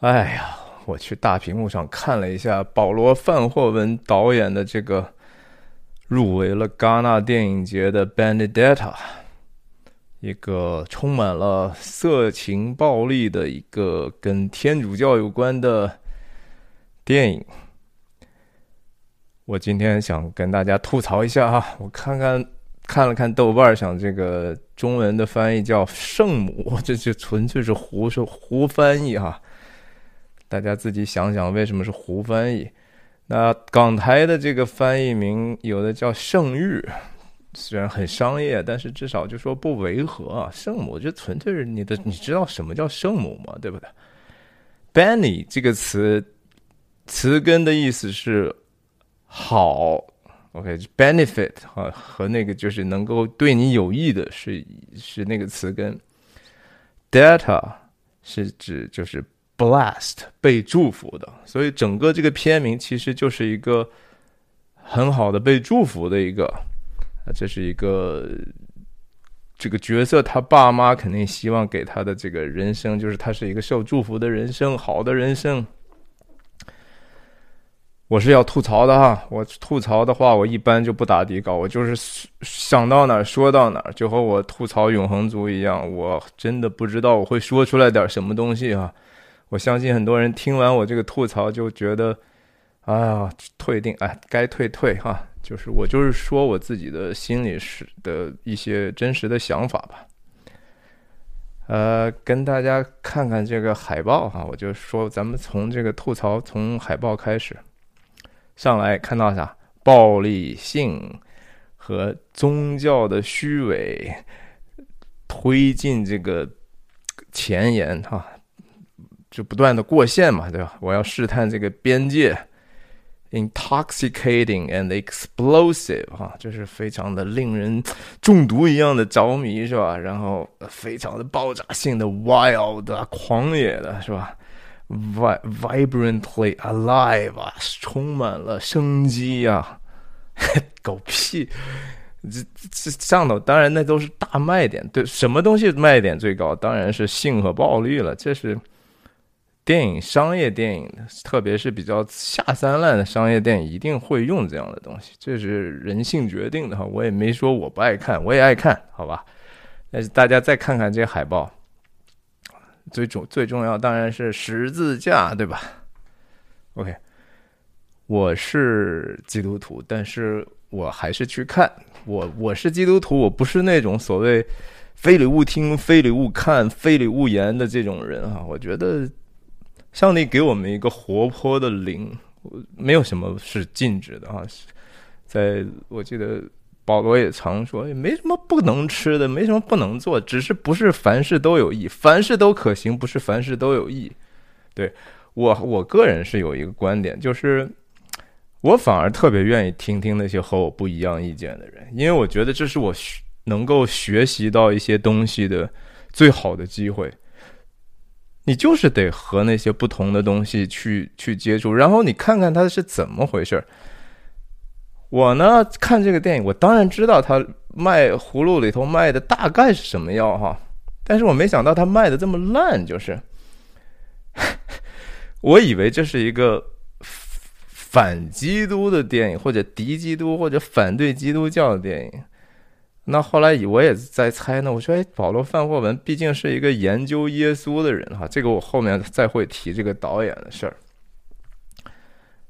哎呀，我去大屏幕上看了一下保罗·范霍文导演的这个入围了戛纳电影节的《Benedetta》，一个充满了色情暴力的一个跟天主教有关的电影。我今天想跟大家吐槽一下哈，我看看看了看豆瓣，想这个中文的翻译叫“圣母”，这就纯粹是胡说胡翻译哈。大家自己想想，为什么是胡翻译？那港台的这个翻译名有的叫“圣域”，虽然很商业，但是至少就说不违和啊。圣母就纯粹是你的，你知道什么叫圣母吗？对不对？Benny 这个词词根的意思是。好，OK，benefit 哈和那个就是能够对你有益的，是是那个词根。Data 是指就是 blessed 被祝福的，所以整个这个片名其实就是一个很好的被祝福的一个，这是一个这个角色他爸妈肯定希望给他的这个人生，就是他是一个受祝福的人生，好的人生。我是要吐槽的哈，我吐槽的话，我一般就不打底稿，我就是想到哪儿说到哪儿，就和我吐槽永恒族一样，我真的不知道我会说出来点什么东西哈。我相信很多人听完我这个吐槽就觉得，哎呀，退订，哎，该退退哈。就是我就是说我自己的心里是的一些真实的想法吧。呃，跟大家看看这个海报哈，我就说咱们从这个吐槽从海报开始。上来看到啥？暴力性和宗教的虚伪推进这个前沿哈，就不断的过线嘛，对吧？我要试探这个边界，intoxicating and explosive 哈，就是非常的令人中毒一样的着迷是吧？然后非常的爆炸性的 wild 狂野的是吧？vibrantly alive 啊，充满了生机呀！狗屁！这这上头当然那都是大卖点，对，什么东西卖点最高？当然是性和暴力了。这是电影商业电影，特别是比较下三滥的商业电影，一定会用这样的东西。这是人性决定的哈。我也没说我不爱看，我也爱看，好吧？但是大家再看看这海报。最重最重要当然是十字架，对吧？OK，我是基督徒，但是我还是去看。我我是基督徒，我不是那种所谓非礼勿听、非礼勿看、非礼勿言的这种人哈。我觉得上帝给我们一个活泼的灵，没有什么是禁止的啊。在我记得。保罗也常说，也没什么不能吃的，没什么不能做，只是不是凡事都有益，凡事都可行，不是凡事都有益。对我，我个人是有一个观点，就是我反而特别愿意听听那些和我不一样意见的人，因为我觉得这是我能够学习到一些东西的最好的机会。你就是得和那些不同的东西去去接触，然后你看看它是怎么回事儿。我呢看这个电影，我当然知道他卖葫芦里头卖的大概是什么药哈，但是我没想到他卖的这么烂，就是，我以为这是一个反基督的电影，或者敌基督，或者反对基督教的电影。那后来我也在猜呢，我说，哎，保罗·范霍文毕竟是一个研究耶稣的人哈，这个我后面再会提这个导演的事儿，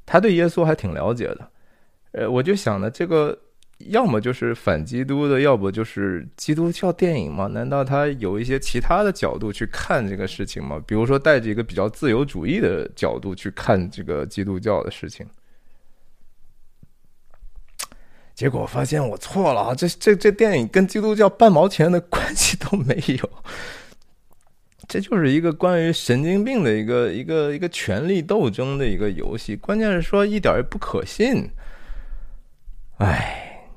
他对耶稣还挺了解的。呃，我就想呢，这个要么就是反基督的，要不就是基督教电影嘛？难道他有一些其他的角度去看这个事情吗？比如说带着一个比较自由主义的角度去看这个基督教的事情？结果发现我错了啊！这这这电影跟基督教半毛钱的关系都没有，这就是一个关于神经病的一个一个一个权力斗争的一个游戏。关键是说一点也不可信。唉，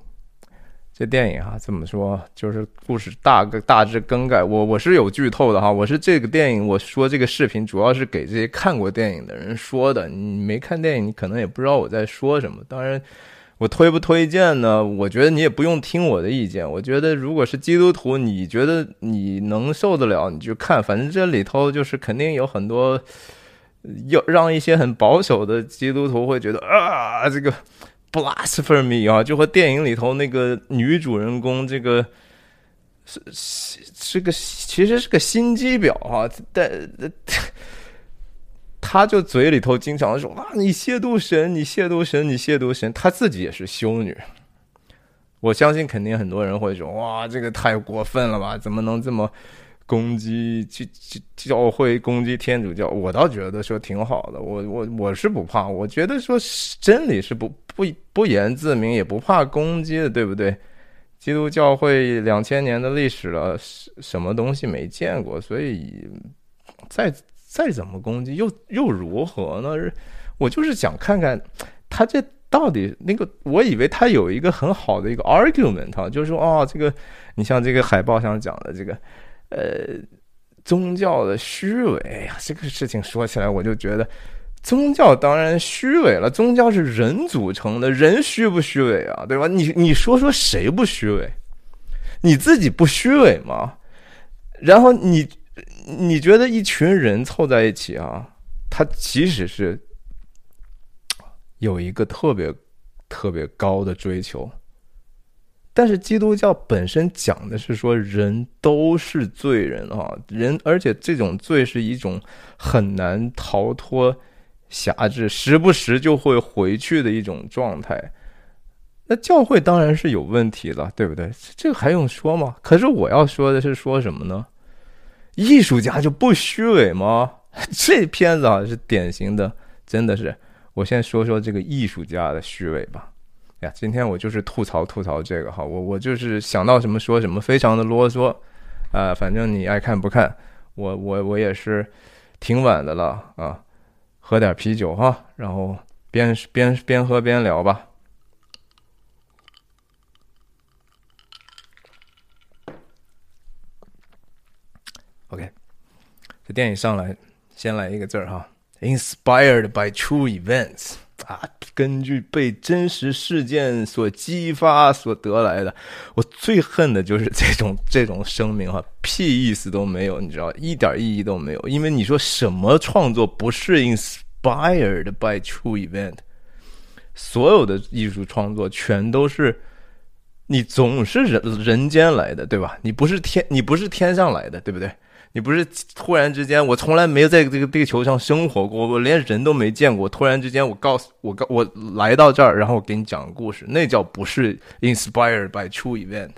这电影啊，怎么说？就是故事大个大致更改。我我是有剧透的哈，我是这个电影，我说这个视频主要是给这些看过电影的人说的。你没看电影，你可能也不知道我在说什么。当然，我推不推荐呢？我觉得你也不用听我的意见。我觉得如果是基督徒，你觉得你能受得了，你就看。反正这里头就是肯定有很多要让一些很保守的基督徒会觉得啊，这个 blasphemy 啊，就和电影里头那个女主人公这个是是是个其实是个心机婊啊，但 他就嘴里头经常说啊，你亵渎神，你亵渎神，你亵渎神，他自己也是修女。我相信肯定很多人会说哇，这个太过分了吧？怎么能这么？攻击教教会，攻击天主教，我倒觉得说挺好的。我我我是不怕，我觉得说真理是不不不言自明，也不怕攻击的，对不对？基督教会两千年的历史了，什么东西没见过？所以再再怎么攻击，又又如何呢？我就是想看看他这到底那个，我以为他有一个很好的一个 argument，就是说哦，这个你像这个海报上讲的这个。呃，宗教的虚伪呀，这个事情说起来，我就觉得宗教当然虚伪了。宗教是人组成的，人虚不虚伪啊？对吧？你你说说谁不虚伪？你自己不虚伪吗？然后你你觉得一群人凑在一起啊，他即使是有一个特别特别高的追求。但是基督教本身讲的是说人都是罪人啊，人而且这种罪是一种很难逃脱辖制，时不时就会回去的一种状态。那教会当然是有问题了，对不对？这个还用说吗？可是我要说的是说什么呢？艺术家就不虚伪吗？这片子啊是典型的，真的是。我先说说这个艺术家的虚伪吧。呀，今天我就是吐槽吐槽这个哈，我我就是想到什么说什么，非常的啰嗦，啊，反正你爱看不看，我我我也是挺晚的了啊，喝点啤酒哈，然后边边边喝边聊吧。OK，这电影上来先来一个字儿哈，Inspired by true events。啊，根据被真实事件所激发所得来的，我最恨的就是这种 这种声明哈，屁意思都没有，你知道，一点意义都没有。因为你说什么创作不是 inspired by true event？所有的艺术创作全都是你总是人人间来的，对吧？你不是天，你不是天上来的，对不对？你不是突然之间，我从来没在这个地球上生活过，我连人都没见过。突然之间，我告诉我，我来到这儿，然后我给你讲故事，那叫不是 inspired by true event。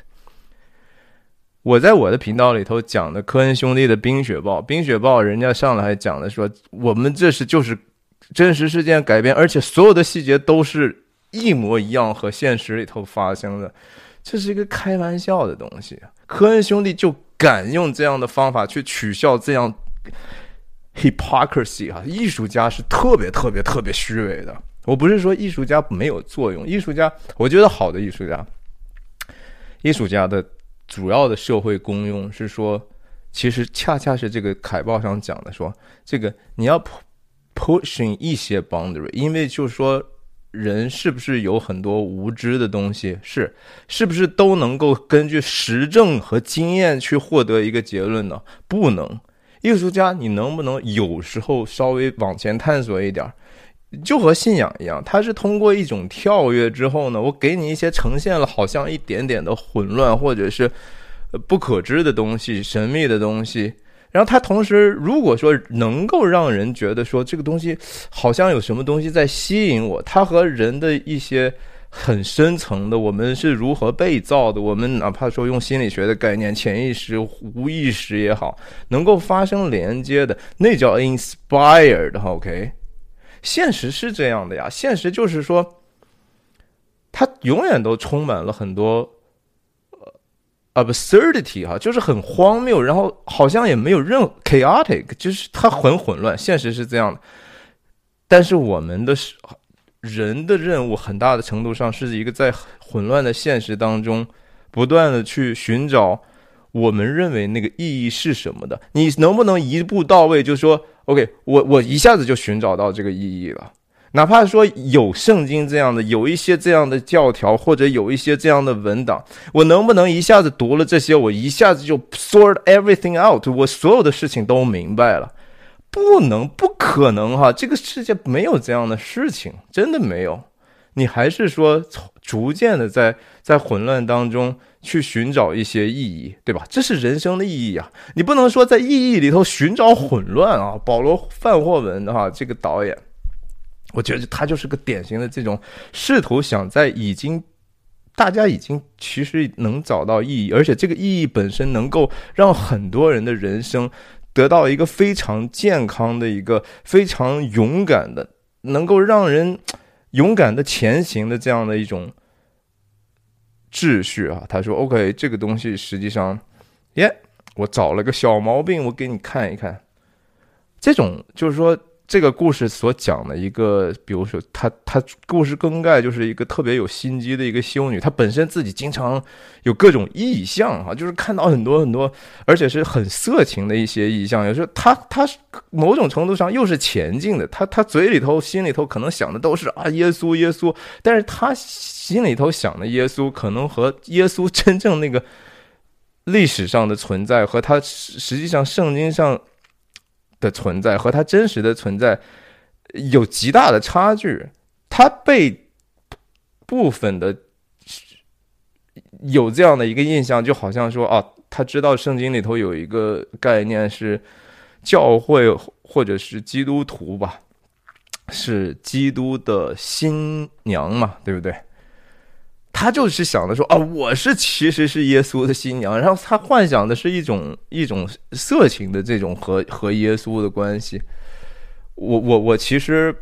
我在我的频道里头讲的科恩兄弟的《冰雪暴》，《冰雪暴》人家上来还讲的说，我们这是就是真实事件改编，而且所有的细节都是一模一样和现实里头发生的，这是一个开玩笑的东西。科恩兄弟就。敢用这样的方法去取笑这样 hypocrisy 哈，艺术家是特别特别特别虚伪的。我不是说艺术家没有作用，艺术家，我觉得好的艺术家，艺术家的主要的社会功用是说，其实恰恰是这个海报上讲的，说这个你要 pushing 一些 boundary，因为就是说。人是不是有很多无知的东西？是，是不是都能够根据实证和经验去获得一个结论呢？不能。艺术家，你能不能有时候稍微往前探索一点？就和信仰一样，它是通过一种跳跃之后呢，我给你一些呈现了好像一点点的混乱或者是不可知的东西、神秘的东西。然后它同时，如果说能够让人觉得说这个东西好像有什么东西在吸引我，它和人的一些很深层的我们是如何被造的，我们哪怕说用心理学的概念，潜意识、无意识也好，能够发生连接的，那叫 inspired。OK，现实是这样的呀，现实就是说，它永远都充满了很多。Absurdity 哈，就是很荒谬，然后好像也没有任 chaotic，就是它很混乱。现实是这样的，但是我们的人的任务很大的程度上是一个在混乱的现实当中，不断的去寻找我们认为那个意义是什么的。你能不能一步到位？就说 OK，我我一下子就寻找到这个意义了。哪怕说有圣经这样的，有一些这样的教条，或者有一些这样的文档，我能不能一下子读了这些，我一下子就 sort everything out，我所有的事情都明白了？不能，不可能哈！这个世界没有这样的事情，真的没有。你还是说，逐渐的在在混乱当中去寻找一些意义，对吧？这是人生的意义啊！你不能说在意义里头寻找混乱啊！保罗·范霍文的哈，这个导演，我觉得他就是个典型的这种试图想在已经大家已经其实能找到意义，而且这个意义本身能够让很多人的人生。得到一个非常健康的一个非常勇敢的，能够让人勇敢的前行的这样的一种秩序啊！他说：“OK，这个东西实际上，耶，我找了个小毛病，我给你看一看。这种就是说。”这个故事所讲的一个，比如说，她她故事梗概就是一个特别有心机的一个修女，她本身自己经常有各种意象哈，就是看到很多很多，而且是很色情的一些意象。有时候她她某种程度上又是前进的，她她嘴里头心里头可能想的都是啊耶稣耶稣，但是她心里头想的耶稣可能和耶稣真正那个历史上的存在和他实际上圣经上。的存在和他真实的存在有极大的差距，他被部分的有这样的一个印象，就好像说啊，他知道圣经里头有一个概念是教会或者是基督徒吧，是基督的新娘嘛，对不对？他就是想的说啊，我是其实是耶稣的新娘，然后他幻想的是一种一种色情的这种和和耶稣的关系。我我我其实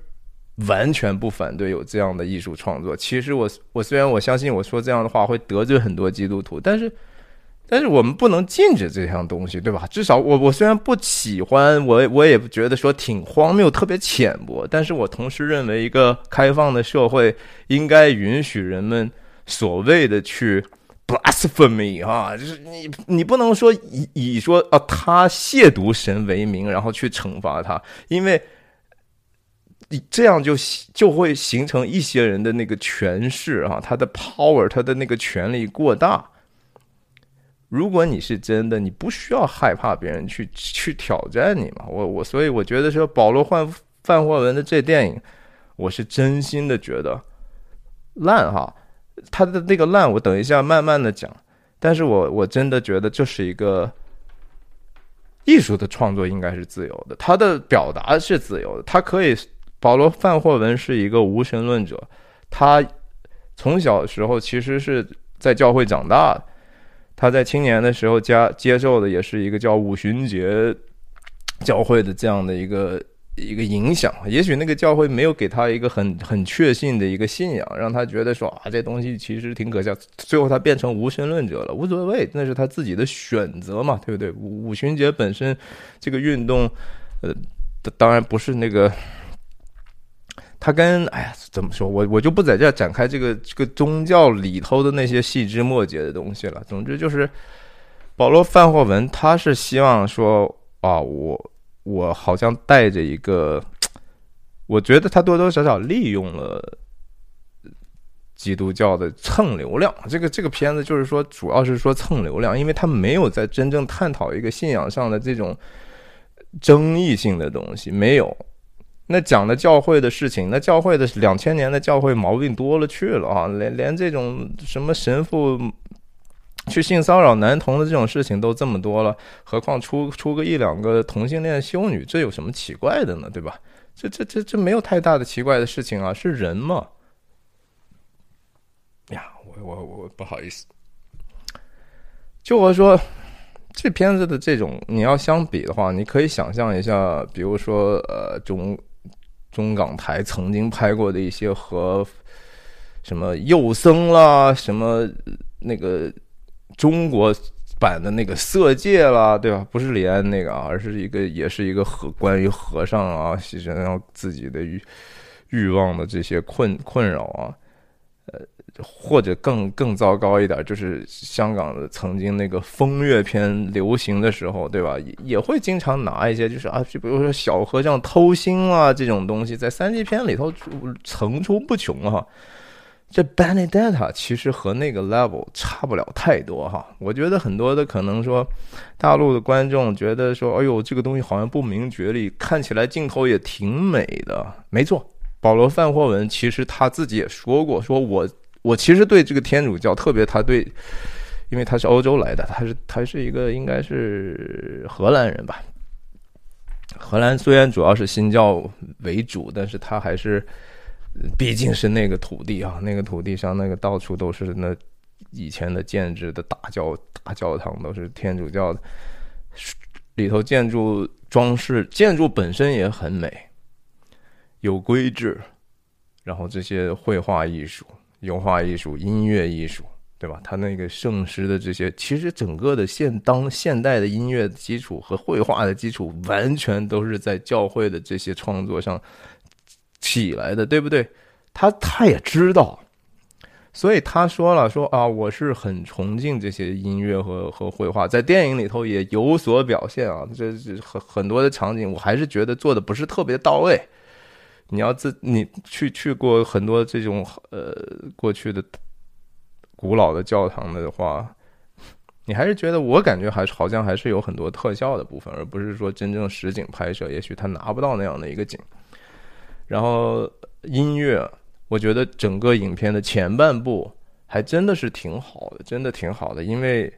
完全不反对有这样的艺术创作。其实我我虽然我相信我说这样的话会得罪很多基督徒，但是但是我们不能禁止这项东西，对吧？至少我我虽然不喜欢，我我也觉得说挺荒谬、特别浅薄，但是我同时认为一个开放的社会应该允许人们。所谓的去 blasphemy 哈，就是你你不能说以以说啊他亵渎神为名，然后去惩罚他，因为你这样就就会形成一些人的那个权势啊，他的 power，他的那个权力过大。如果你是真的，你不需要害怕别人去去挑战你嘛。我我所以我觉得说保罗范范霍文的这电影，我是真心的觉得烂哈。他的那个烂，我等一下慢慢的讲。但是我我真的觉得这是一个艺术的创作，应该是自由的。他的表达是自由的，他可以。保罗·范霍文是一个无神论者，他从小时候其实是在教会长大的。他在青年的时候加接受的也是一个叫五旬节教会的这样的一个。一个影响，也许那个教会没有给他一个很很确信的一个信仰，让他觉得说啊，这东西其实挺可笑。最后他变成无神论者了，无所谓，那是他自己的选择嘛，对不对？五五旬节本身这个运动，呃，当然不是那个，他跟哎呀，怎么说我我就不在这展开这个这个宗教里头的那些细枝末节的东西了。总之就是保罗范霍文，他是希望说啊，我。我好像带着一个，我觉得他多多少少利用了基督教的蹭流量。这个这个片子就是说，主要是说蹭流量，因为他没有在真正探讨一个信仰上的这种争议性的东西。没有，那讲的教会的事情，那教会的两千年的教会毛病多了去了啊，连连这种什么神父。去性骚扰男童的这种事情都这么多了，何况出出个一两个同性恋修女，这有什么奇怪的呢？对吧？这这这这没有太大的奇怪的事情啊，是人嘛。呀，我我我不好意思，就我说这片子的这种，你要相比的话，你可以想象一下，比如说呃中中港台曾经拍过的一些和什么幼僧啦，什么那个。中国版的那个《色戒》啦，对吧？不是李安那个啊，而是一个，也是一个和关于和尚啊，牺牲然后自己的欲欲望的这些困困扰啊，呃，或者更更糟糕一点，就是香港的曾经那个风月片流行的时候，对吧？也也会经常拿一些，就是啊，就比如说小和尚偷腥啊这种东西，在三级片里头层出不穷哈。这 Benedetta 其实和那个 level 差不了太多哈。我觉得很多的可能说，大陆的观众觉得说，哎呦，这个东西好像不明觉厉，看起来镜头也挺美的。没错，保罗范霍文其实他自己也说过，说我我其实对这个天主教，特别他对，因为他是欧洲来的，他是他是一个应该是荷兰人吧。荷兰虽然主要是新教为主，但是他还是。毕竟是那个土地啊，那个土地上那个到处都是那以前的建制的大教大教堂，都是天主教的，里头建筑装饰建筑本身也很美，有规制，然后这些绘画艺术、油画艺术、音乐艺术，对吧？他那个圣诗的这些，其实整个的现当现代的音乐基础和绘画的基础，完全都是在教会的这些创作上。起来的，对不对？他他也知道，所以他说了说啊，我是很崇敬这些音乐和和绘画，在电影里头也有所表现啊。这这很很多的场景，我还是觉得做的不是特别到位。你要自你去去过很多这种呃过去的古老的教堂的话，你还是觉得我感觉还是好像还是有很多特效的部分，而不是说真正实景拍摄。也许他拿不到那样的一个景。然后音乐，我觉得整个影片的前半部还真的是挺好的，真的挺好的，因为，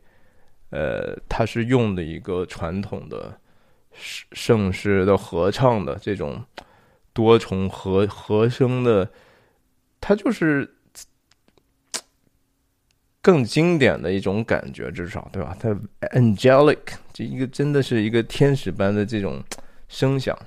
呃，它是用的一个传统的圣圣诗的合唱的这种多重和和声的，它就是更经典的一种感觉，至少对吧？它 angelic 这一个真的是一个天使般的这种声响。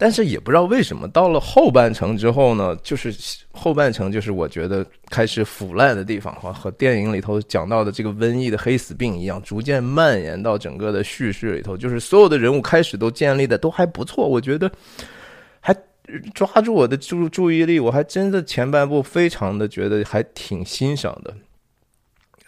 但是也不知道为什么，到了后半程之后呢，就是后半程就是我觉得开始腐烂的地方，和和电影里头讲到的这个瘟疫的黑死病一样，逐渐蔓延到整个的叙事里头。就是所有的人物开始都建立的都还不错，我觉得还抓住我的注注意力，我还真的前半部非常的觉得还挺欣赏的。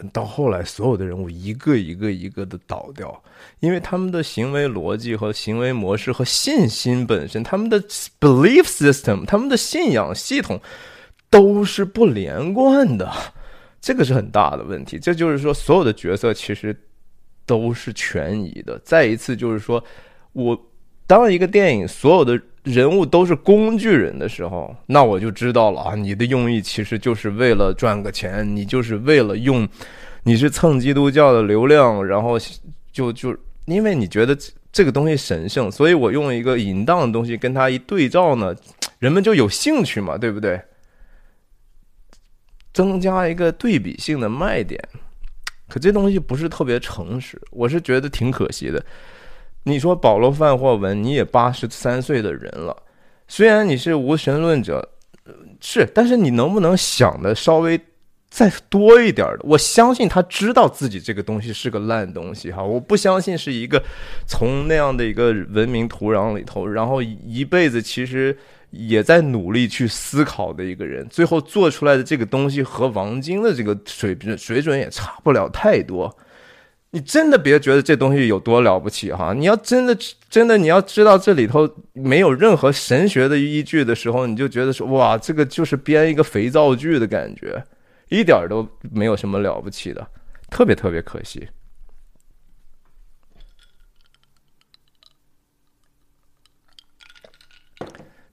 到后来，所有的人物一个一个一个的倒掉，因为他们的行为逻辑和行为模式和信心本身，他们的 belief system，他们的信仰系统都是不连贯的，这个是很大的问题。这就是说，所有的角色其实都是权宜的。再一次，就是说我当一个电影所有的人物都是工具人的时候，那我就知道了啊，你的用意其实就是为了赚个钱，你就是为了用。你是蹭基督教的流量，然后就就因为你觉得这个东西神圣，所以我用一个淫荡的东西跟它一对照呢，人们就有兴趣嘛，对不对？增加一个对比性的卖点，可这东西不是特别诚实，我是觉得挺可惜的。你说保罗范霍文，你也八十三岁的人了，虽然你是无神论者，是，但是你能不能想的稍微？再多一点的，我相信他知道自己这个东西是个烂东西哈，我不相信是一个从那样的一个文明土壤里头，然后一辈子其实也在努力去思考的一个人，最后做出来的这个东西和王晶的这个水平水准也差不了太多。你真的别觉得这东西有多了不起哈，你要真的真的你要知道这里头没有任何神学的依据的时候，你就觉得说哇，这个就是编一个肥皂剧的感觉。一点都没有什么了不起的，特别特别可惜。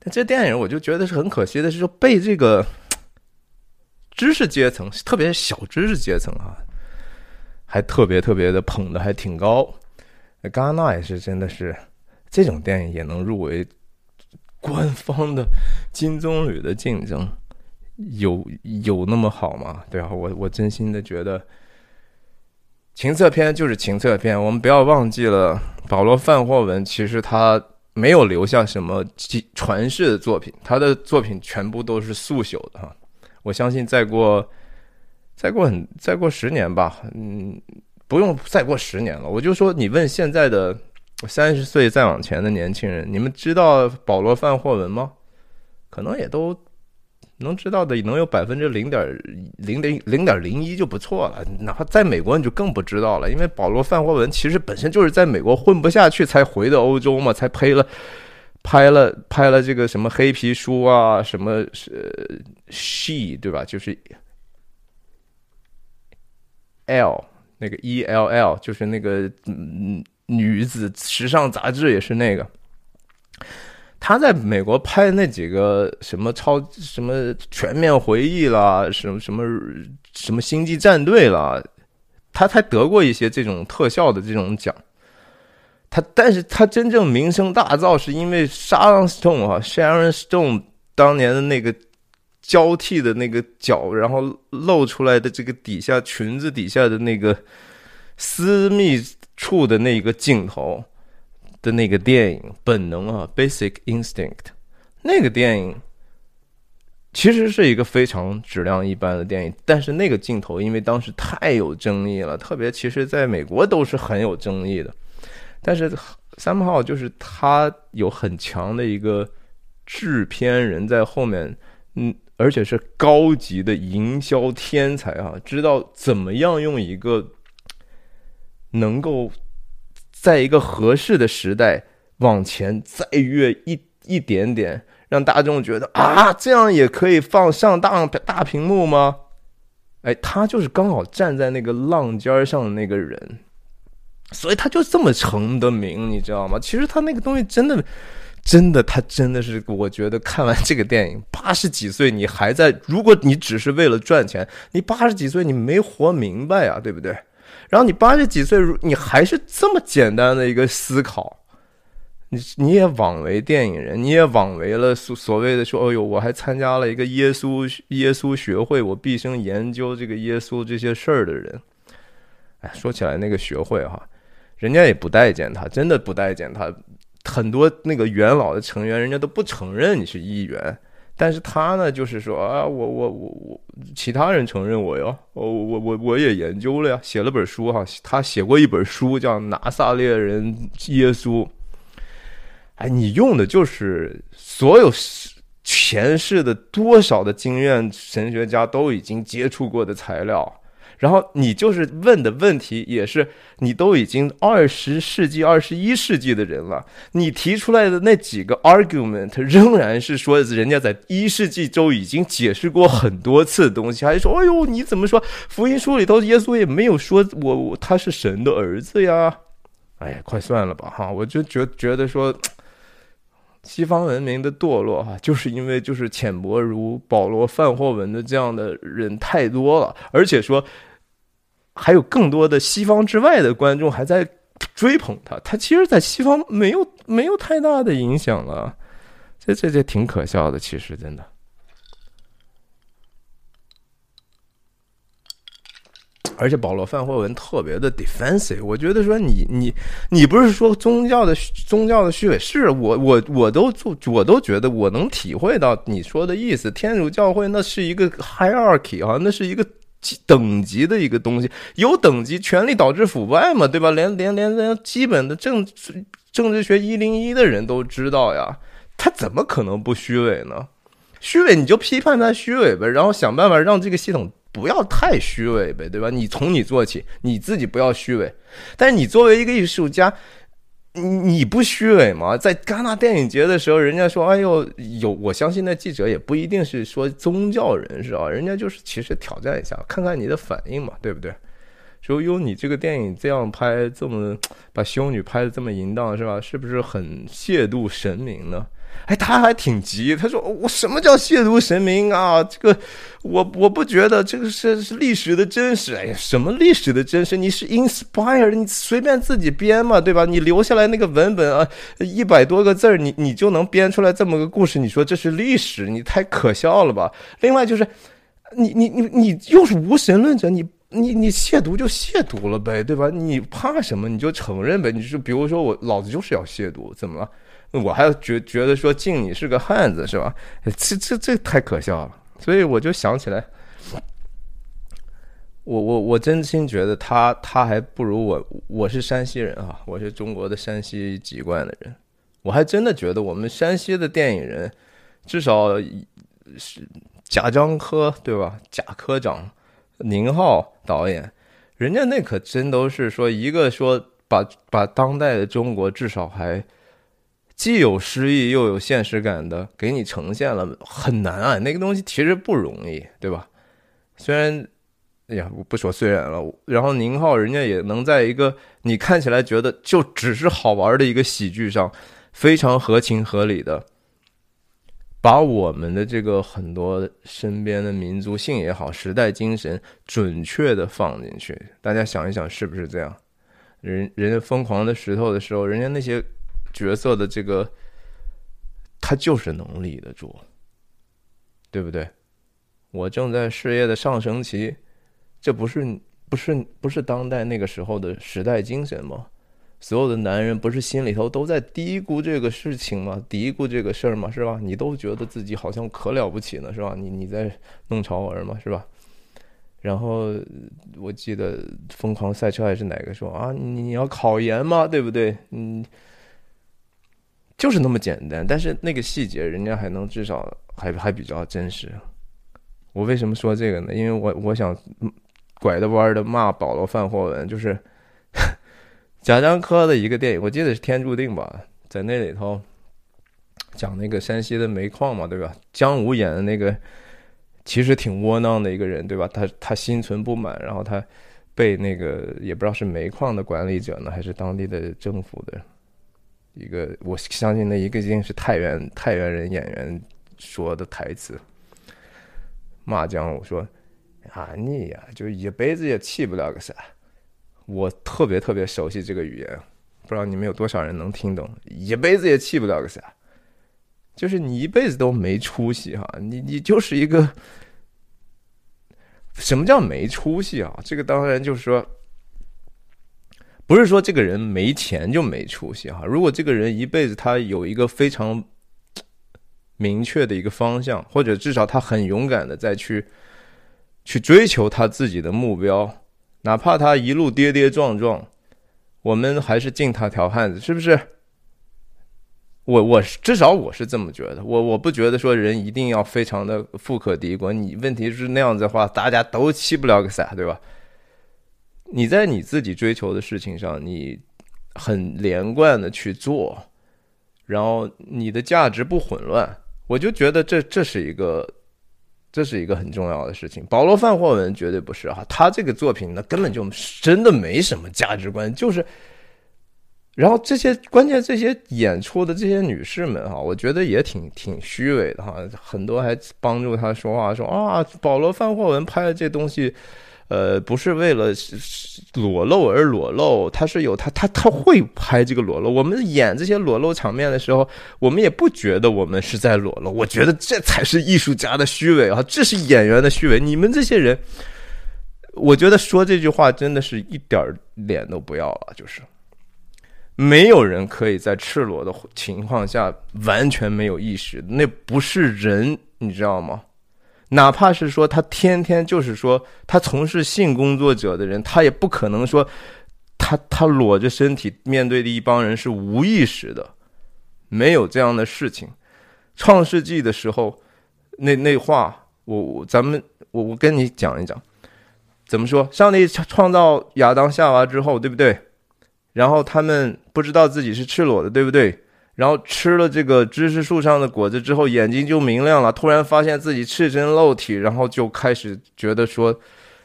但这电影我就觉得是很可惜的，是说被这个知识阶层，特别是小知识阶层啊，还特别特别的捧的还挺高。戛纳也是真的是这种电影也能入围官方的金棕榈的竞争。有有那么好吗？对啊，我我真心的觉得，情色片就是情色片。我们不要忘记了，保罗范霍文其实他没有留下什么传世的作品，他的作品全部都是速朽的哈。我相信再过再过很再过十年吧，嗯，不用再过十年了。我就说，你问现在的三十岁再往前的年轻人，你们知道保罗范霍文吗？可能也都。能知道的能有百分之零点零零零点零一就不错了，哪怕在美国你就更不知道了，因为保罗范霍文其实本身就是在美国混不下去才回的欧洲嘛，才拍了拍了拍了这个什么黑皮书啊，什么是 she 对吧？就是 L 那个 E L L，就是那个嗯女子时尚杂志也是那个。他在美国拍那几个什么超什么全面回忆啦，什么什么什么星际战队啦，他才得过一些这种特效的这种奖。他，但是他真正名声大噪，是因为 Sharon Stone 啊，Sharon Stone 当年的那个交替的那个脚，然后露出来的这个底下裙子底下的那个私密处的那个镜头。的那个电影《本能》啊，《Basic Instinct》，那个电影其实是一个非常质量一般的电影，但是那个镜头因为当时太有争议了，特别其实在美国都是很有争议的。但是三号就是他有很强的一个制片人在后面，嗯，而且是高级的营销天才啊，知道怎么样用一个能够。在一个合适的时代往前再跃一一点点，让大众觉得啊，这样也可以放上大大屏幕吗？哎，他就是刚好站在那个浪尖上的那个人，所以他就这么成的名，你知道吗？其实他那个东西真的，真的，他真的是，我觉得看完这个电影，八十几岁你还在，如果你只是为了赚钱，你八十几岁你没活明白呀，对不对？然后你八十几岁，你还是这么简单的一个思考，你你也枉为电影人，你也枉为了所所谓的说，哦呦，我还参加了一个耶稣耶稣学会，我毕生研究这个耶稣这些事儿的人。哎，说起来那个学会哈，人家也不待见他，真的不待见他，很多那个元老的成员，人家都不承认你是议员。但是他呢，就是说啊，我我我我，其他人承认我哟，我我我我也研究了呀，写了本书哈，他写过一本书叫《拿撒勒人耶稣》。哎，你用的就是所有前世的多少的经验，神学家都已经接触过的材料。然后你就是问的问题，也是你都已经二十世纪、二十一世纪的人了，你提出来的那几个 argument 仍然是说人家在一世纪就已经解释过很多次的东西，还说，哎呦，你怎么说福音书里头耶稣也没有说我他是神的儿子呀？哎呀，快算了吧哈，我就觉觉得说，西方文明的堕落哈，就是因为就是浅薄如保罗、范霍文的这样的人太多了，而且说。还有更多的西方之外的观众还在追捧他，他其实，在西方没有没有太大的影响了，这这这挺可笑的，其实真的。而且保罗范霍文特别的 defensive，我觉得说你你你不是说宗教的宗教的虚伪，是我我我都做我都觉得我能体会到你说的意思，天主教会那是一个 hierarchy 啊，那是一个。等级的一个东西，有等级，权力导致腐败嘛，对吧？连连连连基本的政政治学一零一的人都知道呀，他怎么可能不虚伪呢？虚伪你就批判他虚伪呗，然后想办法让这个系统不要太虚伪呗，对吧？你从你做起，你自己不要虚伪，但是你作为一个艺术家。你你不虚伪吗？在戛纳电影节的时候，人家说：“哎呦，有我相信那记者也不一定是说宗教人士啊，人家就是其实挑战一下，看看你的反应嘛，对不对？说哟，你这个电影这样拍，这么把修女拍的这么淫荡，是吧？是不是很亵渎神明呢？”哎，他还挺急。他说：“我什么叫亵渎神明啊？这个，我我不觉得这个是是历史的真实。哎呀，什么历史的真实？你是 inspire，你随便自己编嘛，对吧？你留下来那个文本啊，一百多个字儿，你你就能编出来这么个故事？你说这是历史？你太可笑了吧！另外就是，你你你你又是无神论者，你你你亵渎就亵渎了呗，对吧？你怕什么？你就承认呗。你就比如说我老子就是要亵渎，怎么了？”我还觉觉得说敬你是个汉子是吧？这这这太可笑了，所以我就想起来，我我我真心觉得他他还不如我。我是山西人啊，我是中国的山西籍贯的人，我还真的觉得我们山西的电影人，至少是贾樟柯对吧？贾科长、宁浩导演，人家那可真都是说一个说把把当代的中国至少还。既有诗意又有现实感的给你呈现了，很难啊，那个东西其实不容易，对吧？虽然，哎呀，我不说虽然了，然后宁浩人家也能在一个你看起来觉得就只是好玩的一个喜剧上，非常合情合理的。把我们的这个很多身边的民族性也好，时代精神准确的放进去，大家想一想是不是这样？人人家疯狂的石头的时候，人家那些角色的这个，他就是能立得住，对不对？我正在事业的上升期，这不是不是不是当代那个时候的时代精神吗？所有的男人不是心里头都在嘀咕这个事情吗？嘀咕这个事儿吗？是吧？你都觉得自己好像可了不起呢，是吧？你你在弄潮儿嘛，是吧？然后我记得疯狂赛车还是哪个说啊，你要考研吗？对不对？嗯，就是那么简单。但是那个细节，人家还能至少还还比较真实。我为什么说这个呢？因为我我想拐着弯的骂保罗范霍文，就是。贾樟柯的一个电影，我记得是《天注定》吧，在那里头讲那个山西的煤矿嘛，对吧？姜武演的那个其实挺窝囊的一个人，对吧？他他心存不满，然后他被那个也不知道是煤矿的管理者呢，还是当地的政府的一个，我相信那一个一定是太原太原人演员说的台词，骂姜武说：“啊，你呀，就一辈子也起不了个啥。”我特别特别熟悉这个语言，不知道你们有多少人能听懂？一辈子也气不了个啥，就是你一辈子都没出息哈，你你就是一个什么叫没出息啊？这个当然就是说，不是说这个人没钱就没出息哈。如果这个人一辈子他有一个非常明确的一个方向，或者至少他很勇敢的再去去追求他自己的目标。哪怕他一路跌跌撞撞，我们还是敬他条汉子，是不是？我我至少我是这么觉得，我我不觉得说人一定要非常的富可敌国。你问题是那样子的话，大家都起不了个啥，对吧？你在你自己追求的事情上，你很连贯的去做，然后你的价值不混乱，我就觉得这这是一个。这是一个很重要的事情。保罗·范霍文绝对不是哈，他这个作品呢根本就真的没什么价值观，就是。然后这些关键这些演出的这些女士们哈，我觉得也挺挺虚伪的哈，很多还帮助他说话说啊，保罗·范霍文拍的这东西。呃，不是为了裸露而裸露，他是有他他他会拍这个裸露。我们演这些裸露场面的时候，我们也不觉得我们是在裸露。我觉得这才是艺术家的虚伪啊，这是演员的虚伪。你们这些人，我觉得说这句话真的是一点脸都不要了，就是没有人可以在赤裸的情况下完全没有意识，那不是人，你知道吗？哪怕是说他天天就是说他从事性工作者的人，他也不可能说他他裸着身体面对的一帮人是无意识的，没有这样的事情。创世纪的时候，那那话，我我咱们我我跟你讲一讲，怎么说？上帝创造亚当夏娃之后，对不对？然后他们不知道自己是赤裸的，对不对？然后吃了这个知识树上的果子之后，眼睛就明亮了。突然发现自己赤身露体，然后就开始觉得说，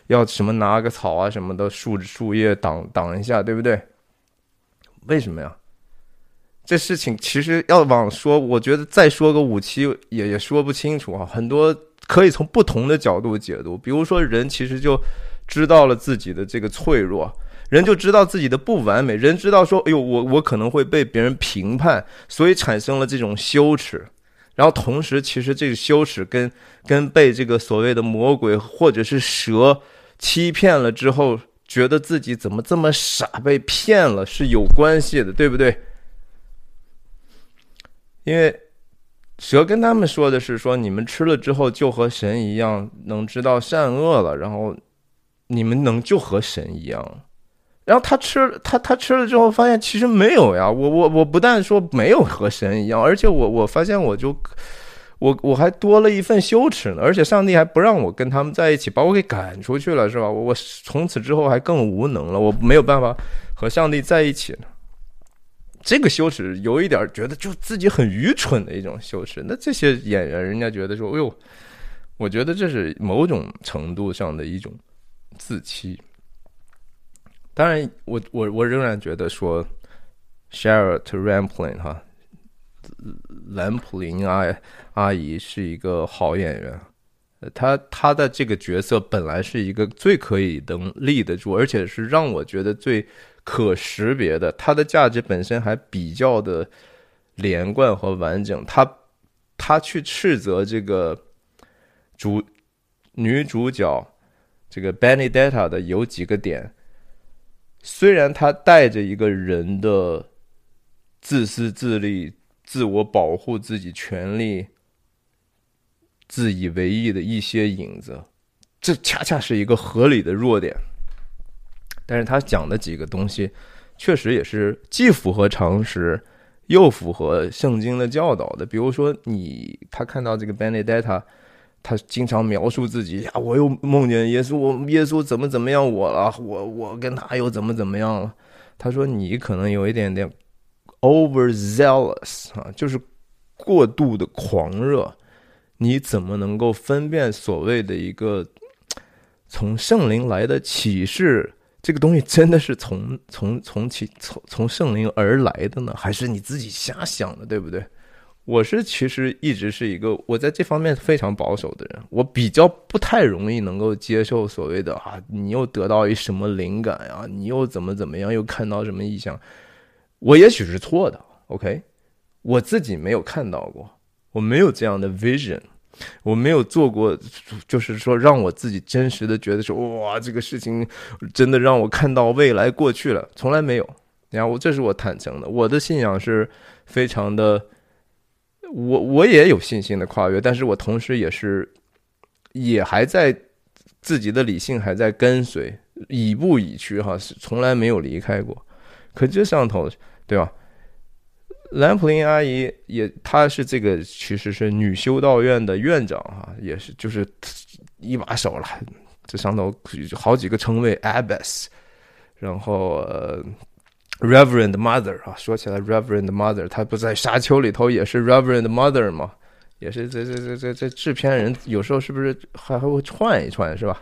要什么拿个草啊什么的树树叶挡挡一下，对不对？为什么呀？这事情其实要往说，我觉得再说个五期也也说不清楚啊。很多可以从不同的角度解读，比如说人其实就知道了自己的这个脆弱。人就知道自己的不完美，人知道说，哎呦，我我可能会被别人评判，所以产生了这种羞耻。然后同时，其实这个羞耻跟跟被这个所谓的魔鬼或者是蛇欺骗了之后，觉得自己怎么这么傻，被骗了是有关系的，对不对？因为蛇跟他们说的是说，你们吃了之后就和神一样，能知道善恶了，然后你们能就和神一样。然后他吃他他吃了之后发现其实没有呀，我我我不但说没有和神一样，而且我我发现我就我我还多了一份羞耻呢，而且上帝还不让我跟他们在一起，把我给赶出去了，是吧？我从此之后还更无能了，我没有办法和上帝在一起这个羞耻有一点觉得就自己很愚蠢的一种羞耻。那这些演员，人家觉得说，哎呦，我觉得这是某种程度上的一种自欺。当然，我我我仍然觉得说，Charlotte Rampling 哈，兰普林阿阿姨是一个好演员。她她的这个角色本来是一个最可以能立得住，而且是让我觉得最。可识别的，它的价值本身还比较的连贯和完整。他他去斥责这个主女主角这个 Benedetta 的有几个点，虽然他带着一个人的自私自利、自我保护自己权利、自以为意的一些影子，这恰恰是一个合理的弱点。但是他讲的几个东西，确实也是既符合常识，又符合圣经的教导的。比如说，你他看到这个 Benedetta，他经常描述自己呀，我又梦见耶稣，我耶稣怎么怎么样我了，我我跟他又怎么怎么样了。他说你可能有一点点 overzealous 啊，就是过度的狂热。你怎么能够分辨所谓的一个从圣灵来的启示？这个东西真的是从从从其从从圣灵而来的呢，还是你自己瞎想的，对不对？我是其实一直是一个我在这方面非常保守的人，我比较不太容易能够接受所谓的啊，你又得到一什么灵感呀，你又怎么怎么样，又看到什么意象，我也许是错的，OK，我自己没有看到过，我没有这样的 vision。我没有做过，就是说让我自己真实的觉得说，哇，这个事情真的让我看到未来过去了，从来没有。然后我这是我坦诚的，我的信仰是非常的，我我也有信心的跨越，但是我同时也是也还在自己的理性还在跟随，以步以趋哈，是从来没有离开过。可这上头，对吧？兰普林阿姨也，她是这个其实是女修道院的院长哈，也是就是一把手了。这上头好几个称谓，Abbess，然后呃，Reverend Mother 啊，说起来 Reverend Mother，他不在沙丘里头也是 Reverend Mother 吗？也是这这这这这制片人有时候是不是还还会串一串是吧？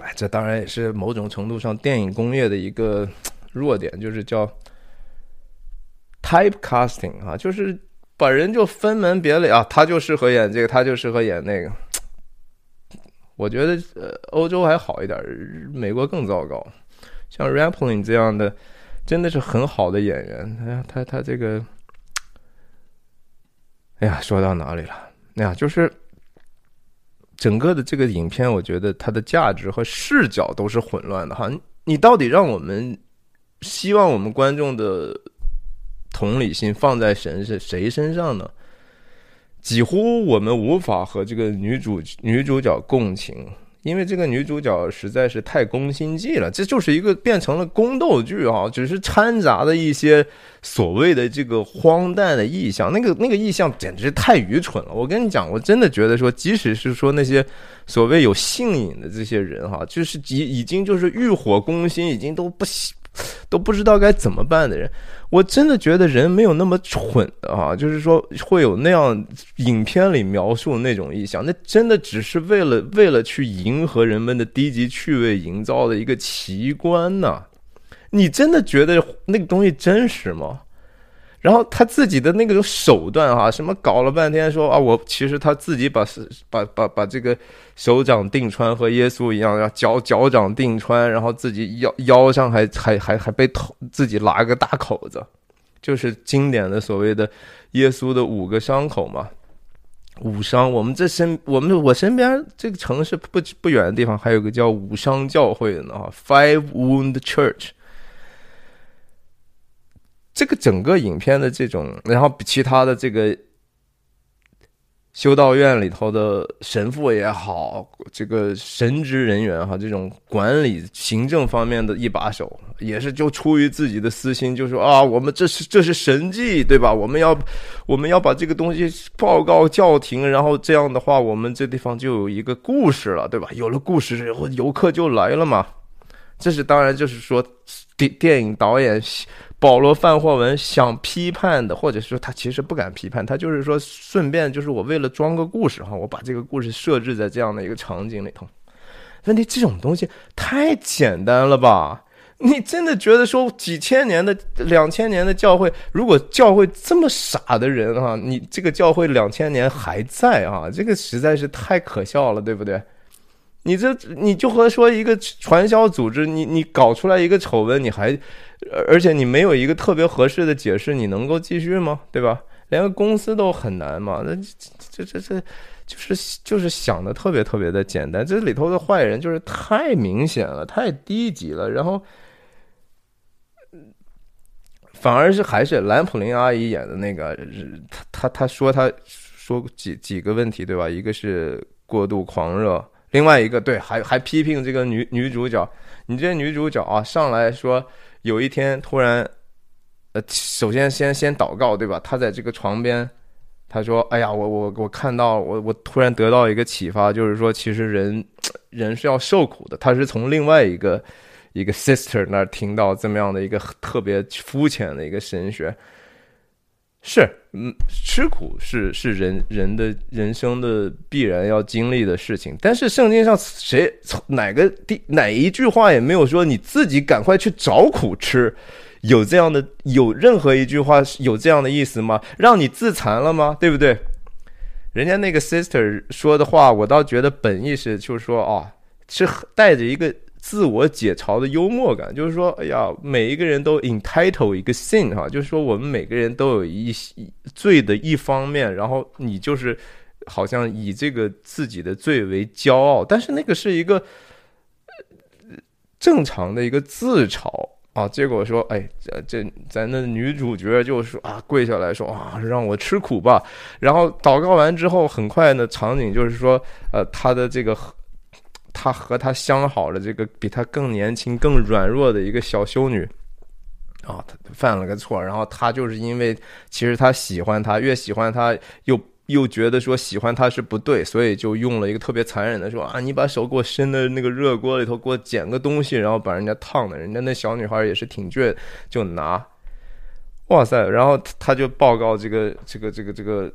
哎这当然也是某种程度上电影工业的一个弱点，就是叫 typecasting 啊，就是把人就分门别类啊，他就适合演这个，他就适合演那个。我觉得呃，欧洲还好一点，美国更糟糕。像 Rapling 这样的，真的是很好的演员。哎呀，他他这个，哎呀，说到哪里了？哎呀，就是。整个的这个影片，我觉得它的价值和视角都是混乱的哈。你到底让我们希望我们观众的同理心放在神是谁身上呢？几乎我们无法和这个女主女主角共情。因为这个女主角实在是太攻心计了，这就是一个变成了宫斗剧啊，只是掺杂的一些所谓的这个荒诞的意象，那个那个意象简直太愚蠢了。我跟你讲，我真的觉得说，即使是说那些所谓有性瘾的这些人哈，就是已已经就是欲火攻心，已经都不行都不知道该怎么办的人。我真的觉得人没有那么蠢的啊，就是说会有那样影片里描述那种意象，那真的只是为了为了去迎合人们的低级趣味营造的一个奇观呢。你真的觉得那个东西真实吗？然后他自己的那个手段哈，什么搞了半天说啊，我其实他自己把把把把这个手掌钉穿和耶稣一样，然后脚脚掌钉穿，然后自己腰腰上还还还还被捅自己拉个大口子，就是经典的所谓的耶稣的五个伤口嘛，五伤。我们这身我们我身边这个城市不不远的地方还有个叫五伤教会的呢，Five Wound Church。这个整个影片的这种，然后其他的这个修道院里头的神父也好，这个神职人员哈，这种管理行政方面的一把手，也是就出于自己的私心，就说啊，我们这是这是神迹，对吧？我们要我们要把这个东西报告教廷，然后这样的话，我们这地方就有一个故事了，对吧？有了故事，然后游客就来了嘛。这是当然，就是说电电影导演保罗范霍文想批判的，或者说他其实不敢批判，他就是说顺便就是我为了装个故事哈，我把这个故事设置在这样的一个场景里头。问题这种东西太简单了吧？你真的觉得说几千年的、两千年的教会，如果教会这么傻的人哈，你这个教会两千年还在啊？这个实在是太可笑了，对不对？你这你就和说一个传销组织，你你搞出来一个丑闻，你还而且你没有一个特别合适的解释，你能够继续吗？对吧？连个公司都很难嘛？那这这这这。就是就是想的特别特别的简单，这里头的坏人就是太明显了，太低级了，然后反而是还是兰普林阿姨演的那个，他他他说他说几几个问题对吧？一个是过度狂热，另外一个对还还批评这个女女主角，你这女主角啊上来说有一天突然，呃，首先先先祷告对吧？她在这个床边。她说：“哎呀，我我我看到我我突然得到一个启发，就是说，其实人 人是要受苦的。她是从另外一个一个 sister 那儿听到这么样的一个特别肤浅的一个神学。是，嗯，吃苦是是人人的人生的必然要经历的事情。但是圣经上谁从哪个第哪一句话也没有说你自己赶快去找苦吃。”有这样的有任何一句话有这样的意思吗？让你自残了吗？对不对？人家那个 sister 说的话，我倒觉得本意是就是说啊，是带着一个自我解嘲的幽默感，就是说，哎呀，每一个人都 entitle 一个 sin 哈，就是说我们每个人都有一罪的一方面，然后你就是好像以这个自己的罪为骄傲，但是那个是一个正常的一个自嘲。啊！结果说，哎，这这咱的女主角就说啊，跪下来说啊，让我吃苦吧。然后祷告完之后，很快呢，场景就是说，呃，他的这个，他和他相好的这个比他更年轻、更软弱的一个小修女，啊，他犯了个错，然后他就是因为其实他喜欢他，越喜欢他又。又觉得说喜欢他是不对，所以就用了一个特别残忍的说啊，你把手给我伸到那个热锅里头，给我捡个东西，然后把人家烫的。人家那小女孩也是挺倔，就拿，哇塞！然后他就报告这个这个这个这个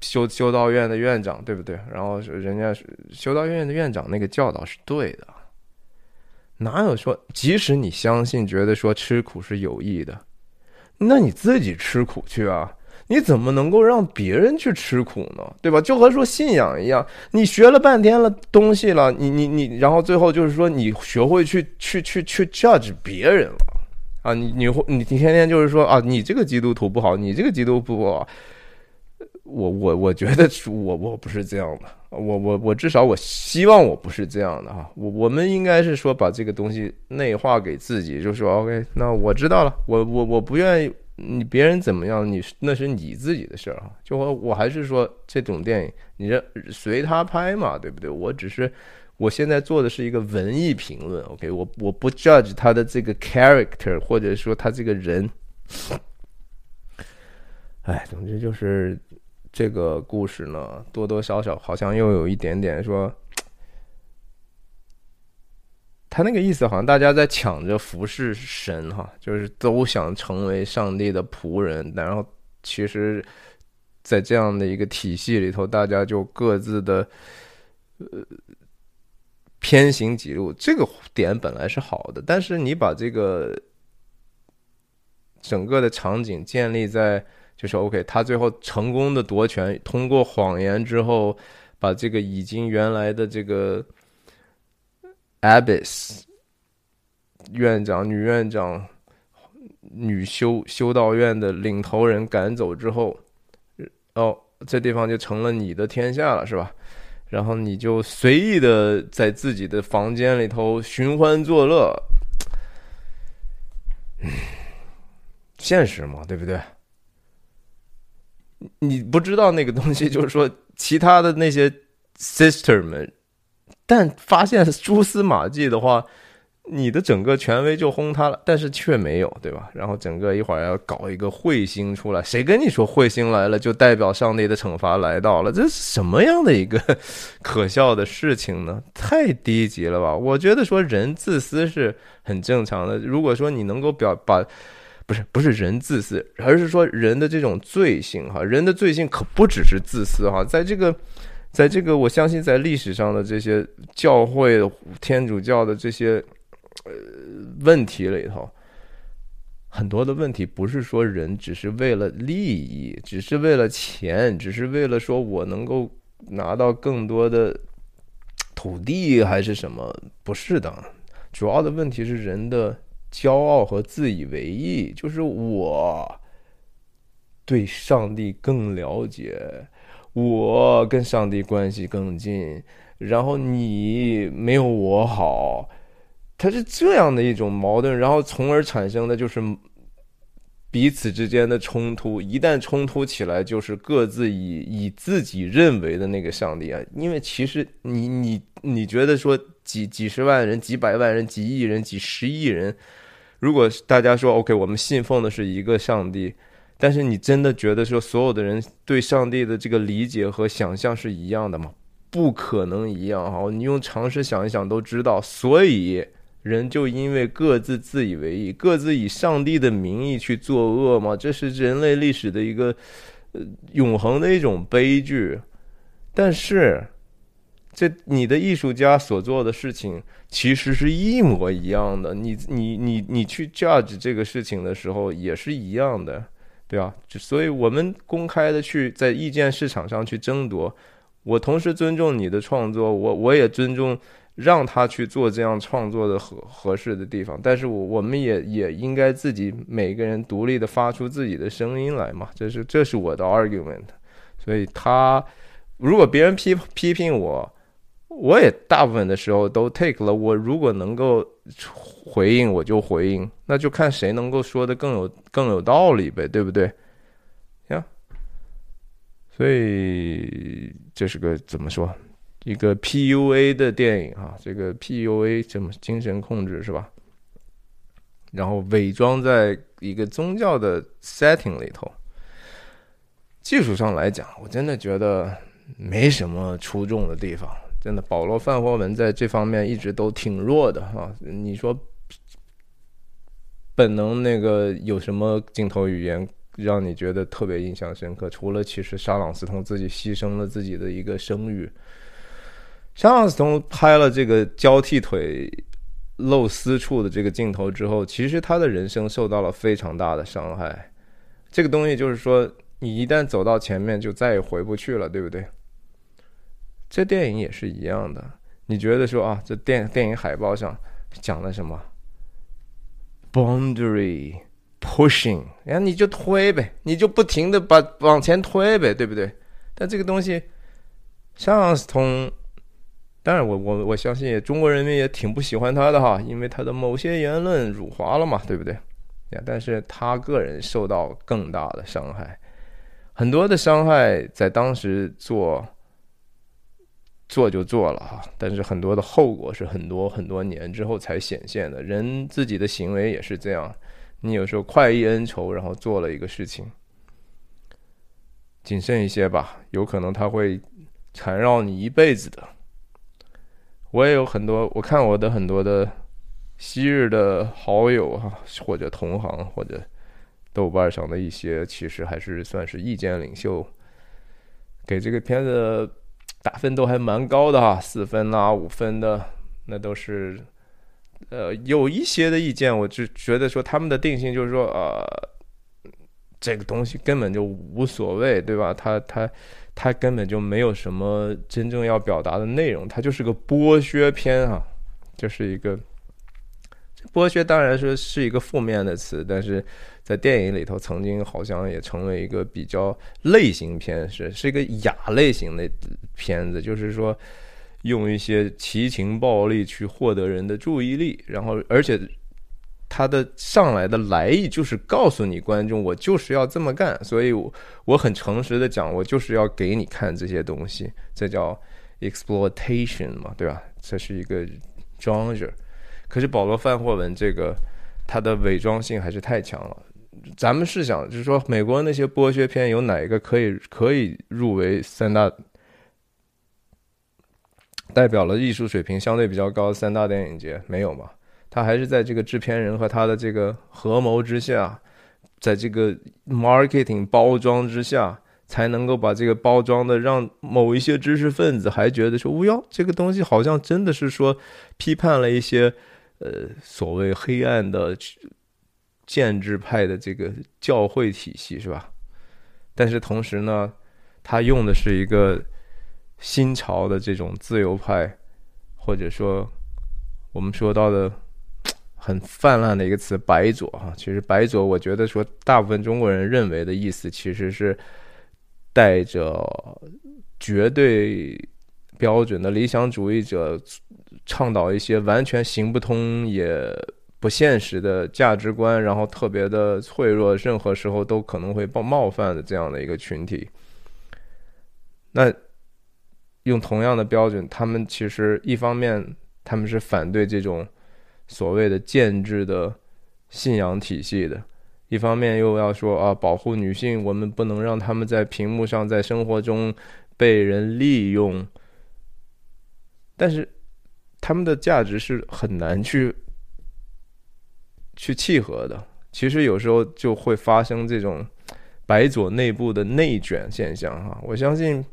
修修道院的院长，对不对？然后人家修道院的院长那个教导是对的，哪有说即使你相信，觉得说吃苦是有益的，那你自己吃苦去啊！你怎么能够让别人去吃苦呢？对吧？就和说信仰一样，你学了半天了东西了，你你你，然后最后就是说你学会去去去去 judge 别人了啊！你你会你你天天就是说啊，你这个基督徒不好，你这个基督徒不好。我我我觉得我我不是这样的，我我我至少我希望我不是这样的哈。我我们应该是说把这个东西内化给自己，就说 OK，那我知道了，我我我不愿意。你别人怎么样，你那是你自己的事儿哈。就我我还是说这种电影，你这随他拍嘛，对不对？我只是我现在做的是一个文艺评论，OK？我我不 judge 他的这个 character，或者说他这个人。哎，总之就是这个故事呢，多多少少好像又有一点点说。他那个意思好像大家在抢着服侍神哈，就是都想成为上帝的仆人，然后其实，在这样的一个体系里头，大家就各自的呃偏行己路。这个点本来是好的，但是你把这个整个的场景建立在就是 OK，他最后成功的夺权，通过谎言之后，把这个已经原来的这个。Abbess 院长、女院长、女修修道院的领头人赶走之后，哦，这地方就成了你的天下了，是吧？然后你就随意的在自己的房间里头寻欢作乐，嗯 现实嘛，对不对？你不知道那个东西，就是说，其他的那些 sister 们。但发现蛛丝马迹的话，你的整个权威就轰塌了，但是却没有，对吧？然后整个一会儿要搞一个彗星出来，谁跟你说彗星来了就代表上帝的惩罚来到了？这是什么样的一个 可笑的事情呢？太低级了吧！我觉得说人自私是很正常的。如果说你能够表把，不是不是人自私，而是说人的这种罪性哈，人的罪性可不只是自私哈，在这个。在这个，我相信在历史上的这些教会、天主教的这些呃问题里头，很多的问题不是说人只是为了利益，只是为了钱，只是为了说我能够拿到更多的土地还是什么？不是的，主要的问题是人的骄傲和自以为意，就是我对上帝更了解。我跟上帝关系更近，然后你没有我好，它是这样的一种矛盾，然后从而产生的就是彼此之间的冲突。一旦冲突起来，就是各自以以自己认为的那个上帝啊。因为其实你你你觉得说几几十万人、几百万人、几亿人、几十亿人，如果大家说 OK，我们信奉的是一个上帝。但是你真的觉得说所有的人对上帝的这个理解和想象是一样的吗？不可能一样哈！你用常识想一想都知道。所以人就因为各自自以为意，各自以上帝的名义去作恶吗？这是人类历史的一个呃永恒的一种悲剧。但是这你的艺术家所做的事情其实是一模一样的。你你你你去 judge 这个事情的时候也是一样的。对吧，所以我们公开的去在意见市场上去争夺，我同时尊重你的创作，我我也尊重让他去做这样创作的合合适的地方，但是我我们也也应该自己每个人独立的发出自己的声音来嘛，这是这是我的 argument，所以他如果别人批批评我。我也大部分的时候都 take 了。我如果能够回应，我就回应，那就看谁能够说的更有更有道理呗，对不对？呀，所以这是个怎么说？一个 PUA 的电影啊，这个 PUA 什么精神控制是吧？然后伪装在一个宗教的 setting 里头，技术上来讲，我真的觉得没什么出众的地方。真的，保罗·范霍文在这方面一直都挺弱的哈。你说本能那个有什么镜头语言让你觉得特别印象深刻？除了其实沙朗斯通自己牺牲了自己的一个声誉，沙朗斯通拍了这个交替腿露私处的这个镜头之后，其实他的人生受到了非常大的伤害。这个东西就是说，你一旦走到前面，就再也回不去了，对不对？这电影也是一样的，你觉得说啊，这电电影海报上讲了什么？Boundary pushing，然后你就推呗，你就不停的把往前推呗，对不对？但这个东西，上斯通，当然我我我相信中国人民也挺不喜欢他的哈，因为他的某些言论辱华了嘛，对不对？呀，但是他个人受到更大的伤害，很多的伤害在当时做。做就做了哈，但是很多的后果是很多很多年之后才显现的。人自己的行为也是这样，你有时候快意恩仇，然后做了一个事情，谨慎一些吧，有可能他会缠绕你一辈子的。我也有很多，我看我的很多的昔日的好友哈，或者同行，或者豆瓣上的一些，其实还是算是意见领袖，给这个片子。打分都还蛮高的哈，四分啊、五分的，那都是，呃，有一些的意见，我就觉得说他们的定性就是说，呃，这个东西根本就无所谓，对吧？他他他根本就没有什么真正要表达的内容，它就是个剥削片啊，就是一个，剥削当然说是一个负面的词，但是。在电影里头，曾经好像也成为一个比较类型片，是是一个亚类型的片子，就是说用一些奇情暴力去获得人的注意力，然后而且他的上来的来意就是告诉你观众，我就是要这么干，所以我我很诚实的讲，我就是要给你看这些东西，这叫 exploitation 嘛，对吧？这是一个 genre。可是保罗·范霍文这个，他的伪装性还是太强了。咱们试想，就是说，美国那些剥削片有哪一个可以可以入围三大，代表了艺术水平相对比较高的三大电影节？没有嘛？他还是在这个制片人和他的这个合谋之下，在这个 marketing 包装之下，才能够把这个包装的让某一些知识分子还觉得说，哟，这个东西好像真的是说批判了一些呃所谓黑暗的。建制派的这个教会体系是吧？但是同时呢，他用的是一个新潮的这种自由派，或者说我们说到的很泛滥的一个词“白左”哈。其实“白左”，我觉得说大部分中国人认为的意思，其实是带着绝对标准的理想主义者，倡导一些完全行不通也。不现实的价值观，然后特别的脆弱，任何时候都可能会冒冒犯的这样的一个群体。那用同样的标准，他们其实一方面他们是反对这种所谓的建制的信仰体系的，一方面又要说啊，保护女性，我们不能让他们在屏幕上，在生活中被人利用。但是他们的价值是很难去。去契合的，其实有时候就会发生这种白左内部的内卷现象哈。我相信，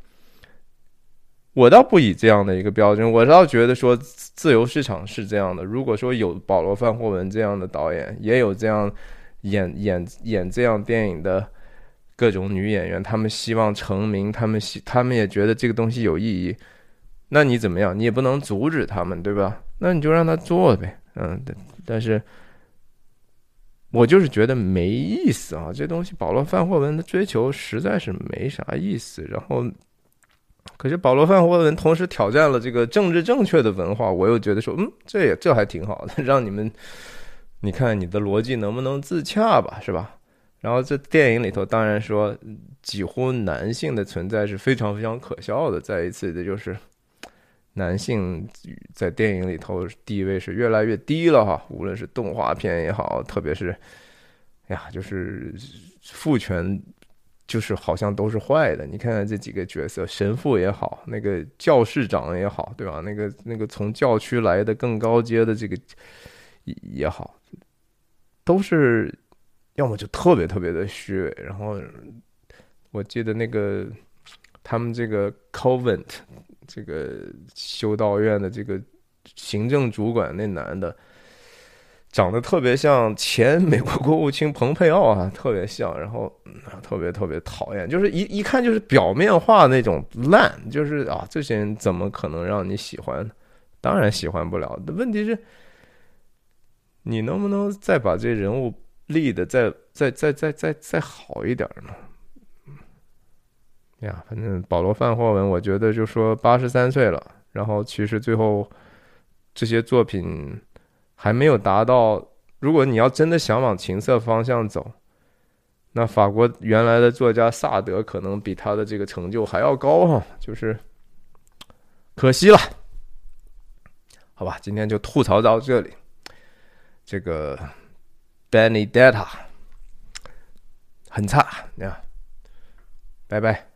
我倒不以这样的一个标准，我倒觉得说自由市场是这样的。如果说有保罗·范霍文这样的导演，也有这样演演演这样电影的各种女演员，他们希望成名，他们希他们也觉得这个东西有意义，那你怎么样？你也不能阻止他们，对吧？那你就让他做呗，嗯，但是。我就是觉得没意思啊，这东西保罗范霍文的追求实在是没啥意思。然后，可是保罗范霍文同时挑战了这个政治正确的文化，我又觉得说，嗯，这也这还挺好的，让你们，你看你的逻辑能不能自洽吧，是吧？然后这电影里头当然说，几乎男性的存在是非常非常可笑的。再一次的就是。男性在电影里头地位是越来越低了哈，无论是动画片也好，特别是，呀，就是父权，就是好像都是坏的。你看看这几个角色，神父也好，那个教士长也好，对吧？那个那个从教区来的更高阶的这个也好，都是要么就特别特别的虚伪。然后我记得那个他们这个 Covent。这个修道院的这个行政主管那男的，长得特别像前 美国国务卿蓬佩奥啊，特别像，然后特别特别讨厌，就是一一看就是表面化那种烂，就是啊，这些人怎么可能让你喜欢？当然喜欢不了。问题是，你能不能再把这人物立的再再再再再再好一点呢？呀，反正保罗·范霍文，我觉得就说八十三岁了，然后其实最后这些作品还没有达到。如果你要真的想往情色方向走，那法国原来的作家萨德可能比他的这个成就还要高哈，就是可惜了。好吧，今天就吐槽到这里。这个 Benny Data 很差，呀，拜拜。